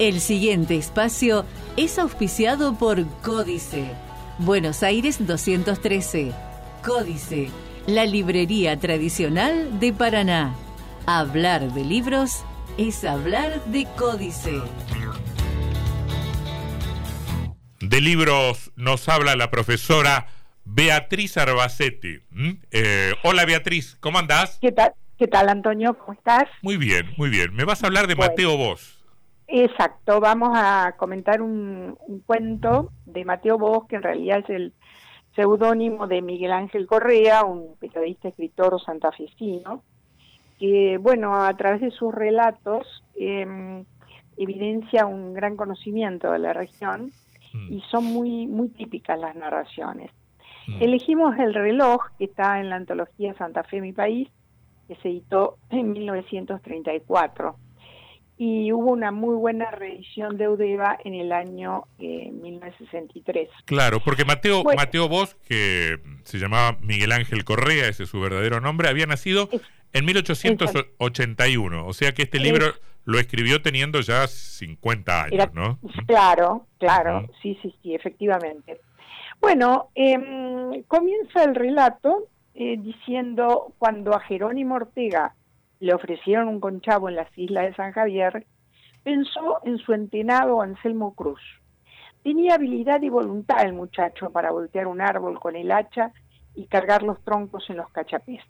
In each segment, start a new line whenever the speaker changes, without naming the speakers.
El siguiente espacio es auspiciado por Códice. Buenos Aires 213. Códice, la librería tradicional de Paraná. Hablar de libros es hablar de Códice.
De libros nos habla la profesora Beatriz Arbacetti. Eh, hola Beatriz, ¿cómo andás?
¿Qué tal? ¿Qué tal, Antonio? ¿Cómo estás?
Muy bien, muy bien. Me vas a hablar de Mateo Vos.
Exacto, vamos a comentar un, cuento de Mateo Vos, que en realidad es el seudónimo de Miguel Ángel Correa, un periodista, escritor santafesino, que, bueno, a través de sus relatos em, evidencia un gran conocimiento de la región mm. y son muy, muy típicas las narraciones. Mm. Elegimos el reloj, que está en la antología Santa Fe, mi país, que se editó en 1934. Y hubo una muy buena reedición de Udeva en el año 1963. Eh,
claro, porque Mateo, Mateo Bosch, que se llamaba Miguel Ángel Correa, ese es su verdadero nombre, había nacido en 1881. O sea que este libro lo escribió teniendo ya 50 años, ¿no?
Claro, claro, sí, sí, sí, efectivamente. Bueno, em, comienza el relato eh, diciendo cuando a Jerónimo Ortega le ofrecieron un conchavo en las islas de San Javier, pensó en su entenado Anselmo Cruz. Tenía habilidad y voluntad el muchacho para voltear un árbol con el hacha y cargar los troncos en los cachapés.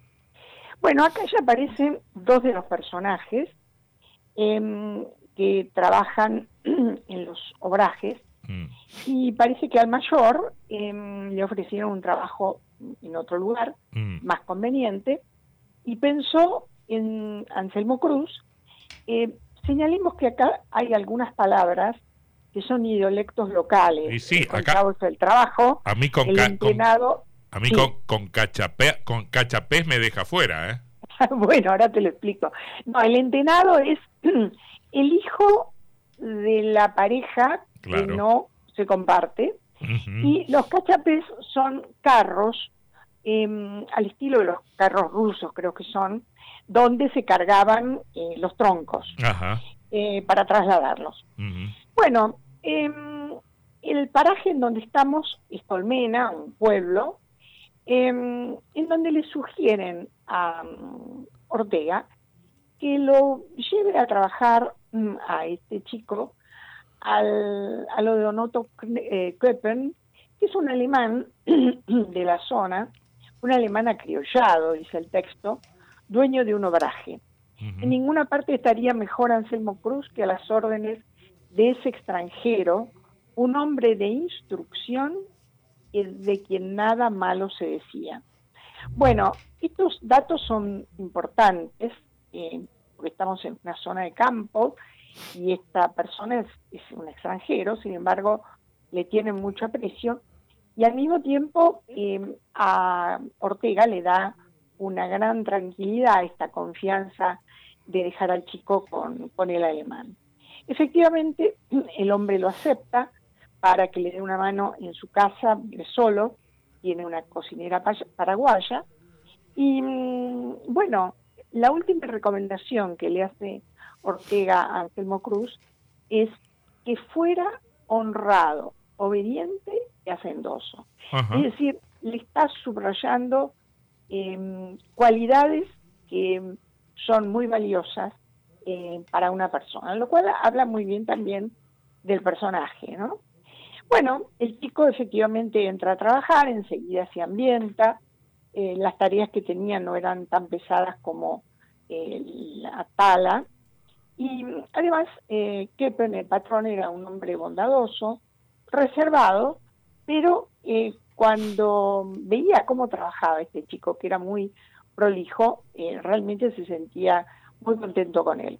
Bueno, acá ya aparecen dos de los personajes em, que trabajan en los obrajes mm. y parece que al mayor em, le ofrecieron un trabajo en otro lugar, mm. más conveniente, y pensó en Anselmo Cruz. Eh, señalemos que acá hay algunas palabras que son idiolectos locales.
Y sí, acá
el trabajo,
a mí con
el entrenado,
a mí con, con, cachapé, con cachapés me deja fuera, ¿eh?
bueno, ahora te lo explico. No, el entenado es el hijo de la pareja que no se comparte y los cachapés son carros, em, al estilo de los carros rusos creo que son, donde se cargaban eh, los troncos eh, para trasladarlos. Bueno, em, el paraje en donde estamos es Colmena, un pueblo, em, en donde le sugieren a mm, Ortega que lo lleve a trabajar mm, a este chico al, a lo de Onoto eh, Köppen, que es un alemán de la zona, un alemán acriollado, dice el texto, dueño de un obraje. En ninguna parte estaría mejor Anselmo Cruz que a las órdenes de ese extranjero, un hombre de instrucción y de quien nada malo se decía. Bueno, estos datos son importantes, eh, porque estamos en una zona de campo, y esta persona es, un extranjero, sin embargo, le tienen mucho aprecio y al mismo tiempo eh, a Ortega le da una gran tranquilidad esta confianza de dejar al chico con, con el alemán. Efectivamente, el hombre lo acepta para que le dé una mano en su casa, vive solo, tiene una cocinera paraguaya, y mm, bueno, la última recomendación que le hace Ortega a Anselmo Cruz es que fuera honrado, obediente y hacendoso. Es decir, le está subrayando em, cualidades que son muy valiosas eh, para una persona, lo cual habla muy bien también del personaje, ¿no? Bueno, el chico efectivamente entra a trabajar, enseguida se ambienta, eh, las tareas que tenía no eran tan pesadas como eh, la tala, y además, eh, Keppen, el patrón, era un hombre bondadoso, reservado, pero eh, cuando veía cómo trabajaba este chico, que era muy prolijo, eh, realmente se sentía muy contento con él.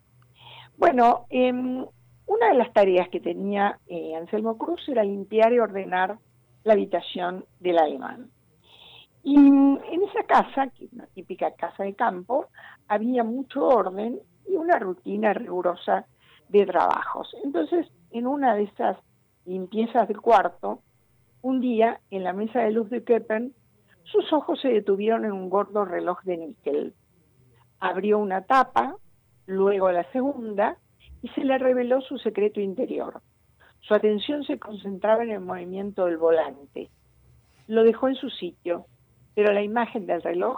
Bueno, em, una de las tareas que tenía eh, Anselmo Cruz era limpiar y ordenar la habitación del alemán. Y en esa casa, que es una típica casa de campo, había mucho orden y una rutina rigurosa de trabajos. Entonces, en una de esas limpiezas del cuarto, un día, en la mesa de luz de Keppen, sus ojos se detuvieron en un gordo reloj de níquel. Abrió una tapa, luego la segunda, y se le reveló su secreto interior. Su atención se concentraba en el movimiento del volante. Lo dejó en su sitio, pero la imagen del reloj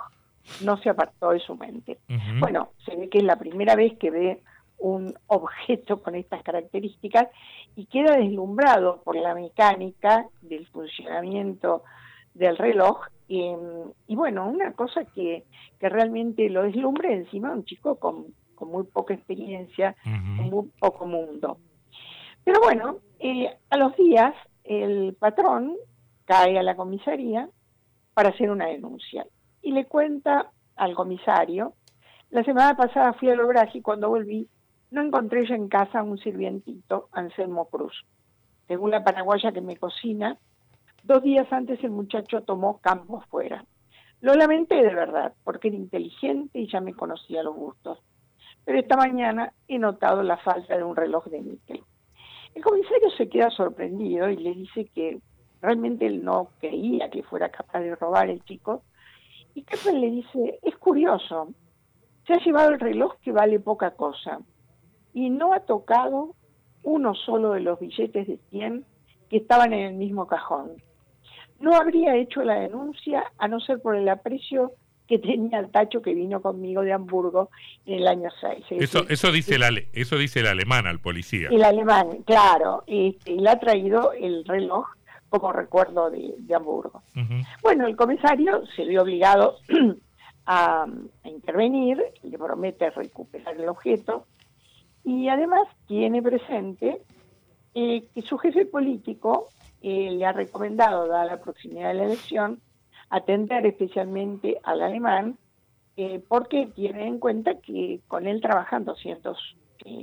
no se apartó de su mente. Bueno, se ve que es la primera vez que ve un objeto con estas características y queda deslumbrado por la mecánica del funcionamiento del reloj. y bueno, una cosa que, que realmente lo deslumbre encima un chico con, muy poca experiencia, con muy poco mundo. Pero bueno, eh, a los días el patrón cae a la comisaría para hacer una denuncia y le cuenta al comisario, la semana pasada fui al obraje y cuando volví no encontré yo en casa un sirvientito, Anselmo Cruz. Según la paraguaya que me cocina, dos días antes el muchacho tomó campo fuera. Lo lamenté de verdad, porque era inteligente y ya me conocía los gustos. Pero esta mañana he notado la falta de un reloj de níquel. El comisario se queda sorprendido y le dice que realmente él no creía que fuera capaz de robar el chico. Y Kepler le dice, es curioso, se ha llevado el reloj que vale poca cosa y no ha tocado uno solo de los billetes de 100 que estaban en el mismo cajón. No habría hecho la denuncia a no ser por el aprecio que tenía el tacho que vino conmigo de Hamburgo en el año 6.
Eso, eso, dice el eso dice el alemán al policía.
El alemán, claro, este, y le ha traído el reloj como recuerdo de, Hamburgo. Bueno, el comisario se vio obligado a, a intervenir, le promete recuperar el objeto, y además tiene presente eh, que su jefe político eh, le ha recomendado, dada la proximidad de la elección, atender especialmente al alemán, eh, porque tiene en cuenta que con él trabajan 200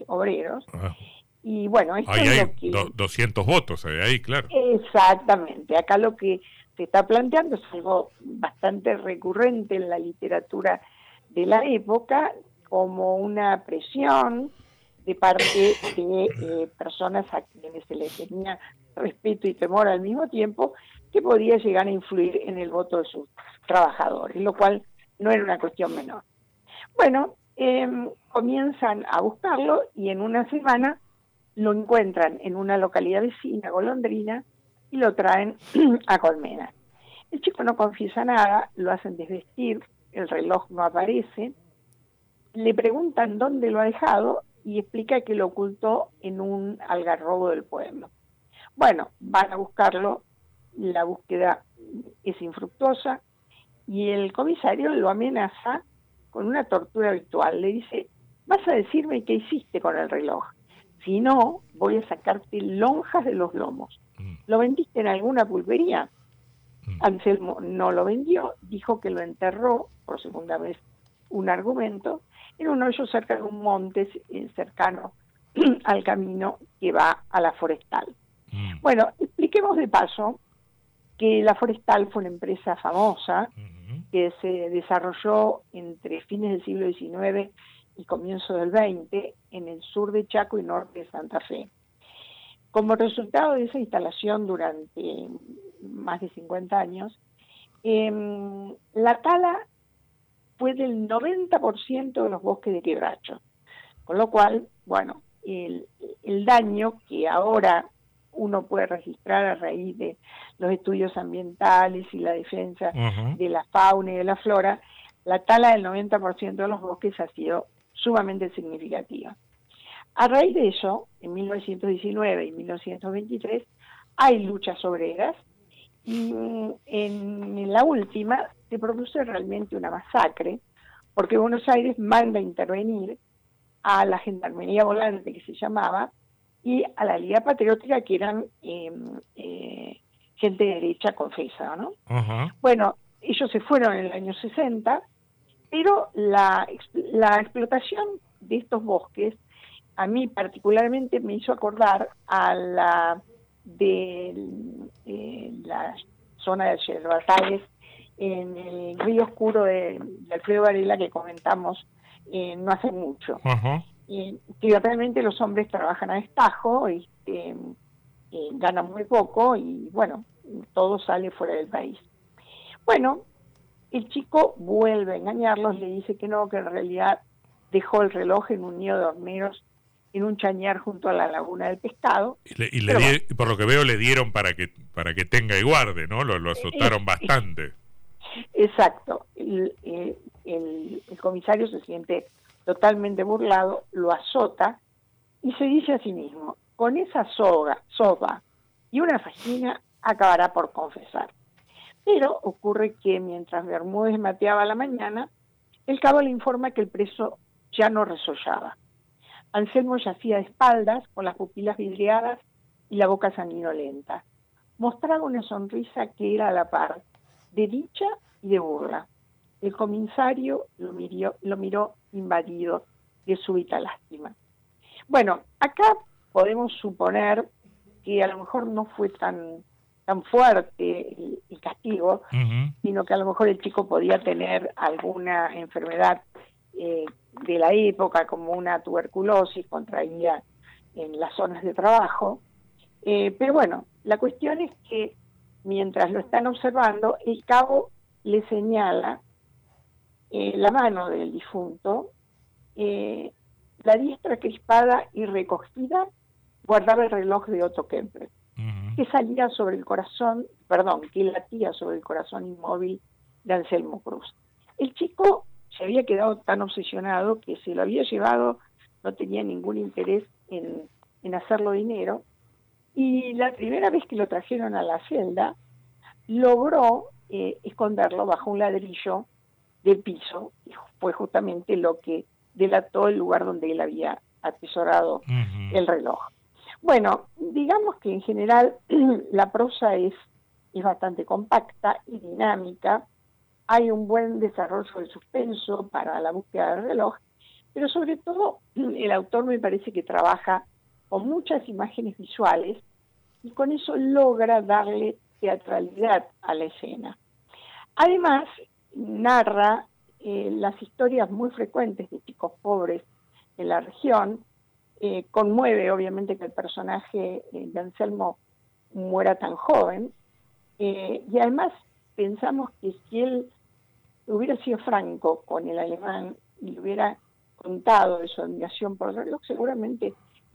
obreros. Ah. Y bueno,
esto es lo que... 200 votos ahí, claro.
Exactamente. Acá lo que se está planteando es algo bastante recurrente en la literatura de la época, como una presión de parte de eh, personas a quienes se les tenía respeto y temor al mismo tiempo, que podía llegar a influir en el voto de sus trabajadores, lo cual no era una cuestión menor. Bueno, em, comienzan a buscarlo y en una semana lo encuentran en una localidad vecina, golondrina, y lo traen a Colmena. El chico no confiesa nada, lo hacen desvestir, el reloj no aparece, le preguntan dónde lo ha dejado y explica que lo ocultó en un algarrobo del pueblo. Bueno, van a buscarlo, la búsqueda es infructuosa y el comisario lo amenaza con una tortura habitual. Le dice, vas a decirme qué hiciste con el reloj. Si no, voy a sacarte lonjas de los lomos. Mm. ¿Lo vendiste en alguna pulpería? Mm. Anselmo no lo vendió, dijo que lo enterró, por segunda vez un argumento, en un hoyo cerca de un monte eh, cercano al camino que va a la forestal. Mm. Bueno, expliquemos de paso que la forestal fue una empresa famosa que se desarrolló entre fines del siglo XIX y comienzo del XX en el sur de Chaco y norte de Santa Fe. Como resultado de esa instalación durante más de 50 años, em, la tala fue del 90% de los bosques de quebracho. Con lo cual, bueno, el, daño que ahora uno puede registrar a raíz de los estudios ambientales y la defensa de la fauna y de la flora, la tala del 90% de los bosques ha sido sumamente significativa. A raíz de eso, en 1919 y 1923, hay luchas obreras en la última se produce realmente una masacre, porque Buenos Aires manda a intervenir a la Gendarmería Volante, que se llamaba, y a la Liga Patriótica, que eran em, eh, gente de derecha confesa, ¿no? Bueno, ellos se fueron en el año 60, pero la, la explotación de estos bosques a mí particularmente me hizo acordar a la de eh, la zona de Yerbatales en el río oscuro de, Alfredo Varela que comentamos eh, no hace mucho. y que realmente los hombres trabajan a destajo y este, eh, ganan muy poco y bueno, todo sale fuera del país. Bueno, el chico vuelve a engañarlos, le dice que no, que en realidad dejó el reloj en un nido de horneros en un chañar junto a la laguna del pescado.
Y, por lo que veo le dieron para que para que tenga y guarde, ¿no? Lo, azotaron bastante.
Exacto. El, el, comisario se siente totalmente burlado, lo azota y se dice a sí mismo, con esa soga, soga y una vagina acabará por confesar. Pero ocurre que mientras Bermúdez mateaba la mañana, el cabo le informa que el preso ya no resollaba. Anselmo yacía de espaldas, con las pupilas vidriadas y la boca sanguinolenta. Mostraba una sonrisa que era a la par de dicha y de burla. El comisario lo miró, lo miró invadido de súbita lástima. Bueno, acá podemos suponer que a lo mejor no fue tan tan fuerte el, castigo, sino que a lo mejor el chico podía tener alguna enfermedad eh, de la época, como una tuberculosis contraída en las zonas de trabajo. Eh, pero bueno, la cuestión es que mientras lo están observando, el cabo le señala eh, la mano del difunto, la diestra crispada y recogida guardaba el reloj de Otto Kemper que salía sobre el corazón, perdón, que latía sobre el corazón inmóvil de Anselmo Cruz. El chico se había quedado tan obsesionado que se lo había llevado, no tenía ningún interés en, hacerlo dinero, y la primera vez que lo trajeron a la celda, logró eh, esconderlo bajo un ladrillo del piso, y fue justamente lo que delató el lugar donde él había atesorado el reloj. Bueno, digamos que en general la prosa es, es bastante compacta y dinámica. Hay un buen desarrollo del suspenso para la búsqueda del reloj, pero sobre todo el autor me parece que trabaja con muchas imágenes visuales y con eso logra darle teatralidad a la escena. Además, narra eh, las historias muy frecuentes de chicos pobres en la región, eh, conmueve obviamente que el personaje eh, de Anselmo muera tan joven y además pensamos que si él hubiera sido franco con el alemán y le hubiera contado de su admiración por el reloj, seguramente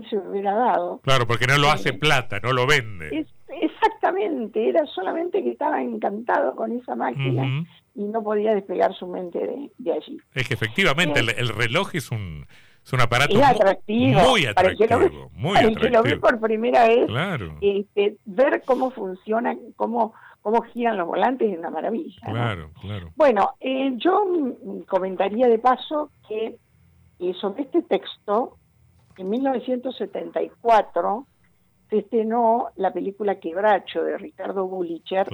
se lo hubiera dado.
Claro, porque no lo hace plata, no lo vende.
exactamente, era solamente que estaba encantado con esa máquina y no podía despegar su mente de, allí.
Es que efectivamente el reloj es un es un aparato
muy atractivo.
Muy atractivo.
Para el que lo, ve por primera vez, este, ver cómo funciona, cómo, cómo giran los volantes es una maravilla.
Claro, claro.
Bueno, eh, yo comentaría de paso que eh, sobre este texto, en 1974 se estrenó la película Quebracho de Ricardo Bullicher,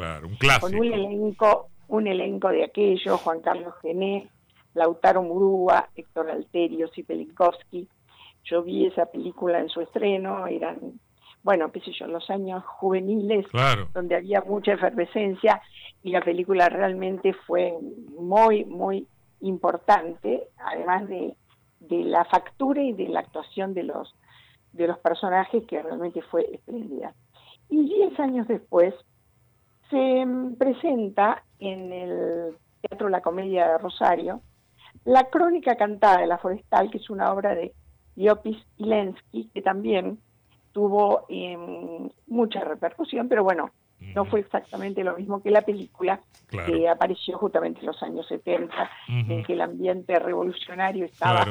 con un elenco, un elenco de aquellos, Juan Carlos Gené, Lautaro Murúa, Héctor Alterio, Pelinkowski. Yo vi esa película en su estreno, eran, bueno, qué sé yo, los años juveniles, donde había mucha efervescencia y la película realmente fue muy, muy importante, además de, de la factura y de la actuación de los, de los personajes, que realmente fue espléndida. Y diez años después se presenta en el Teatro La Comedia de Rosario, la crónica cantada de la forestal, que es una obra de Iopis Ilensky, que también tuvo em, mucha repercusión, pero bueno, no fue exactamente lo mismo que la película, que apareció justamente en los años 70, en que el ambiente revolucionario estaba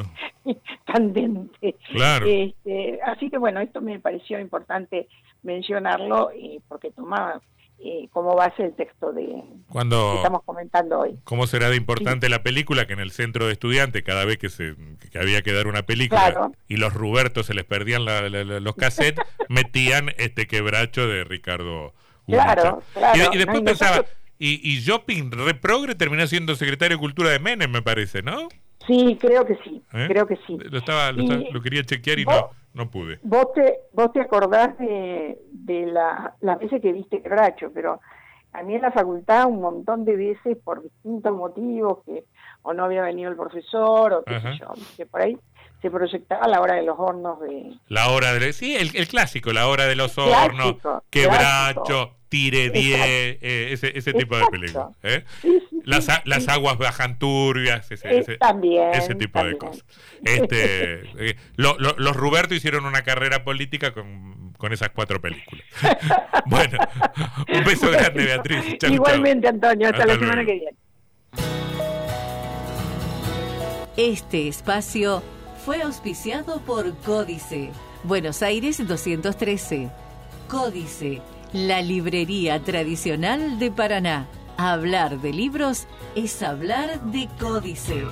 candente. Este, así que bueno, esto me pareció importante mencionarlo eh, porque tomaba eh, como base el texto de
Cuando,
que estamos comentando hoy.
¿Cómo será de importante la película que en el centro de estudiantes, cada vez que, se, había que dar una película y los Rubertos se les perdían los cassettes, metían este quebracho de Ricardo
Claro,
Y, después pensaba, y, y Jopin Reprogre terminó siendo secretario de Cultura de Menem, me parece, ¿no?
Sí, creo que sí, ¿Eh? creo que sí.
Lo, estaba, lo, quería chequear y no, no pude.
Vos te, vos te acordás de, de la, las veces que viste Quebracho, pero a mí en la facultad un montón de veces por distintos motivos, que o no había venido el profesor, o qué sé yo, que por ahí se proyectaba la hora de los hornos de...
La hora de... Sí, el, clásico, la hora de los hornos, quebracho, tire 10, eh, ese, ese tipo de películas. ¿eh? las, las aguas bajan turbias, ese, ese, ese tipo de cosas. Este, eh, los Ruberto hicieron una carrera política con, con esas cuatro películas. bueno, un beso grande, Beatriz.
Igualmente, Antonio, hasta, la semana que viene.
Este espacio fue auspiciado por Códice, Buenos Aires 213. Códice, la librería tradicional de Paraná. Hablar de libros es hablar de Códice.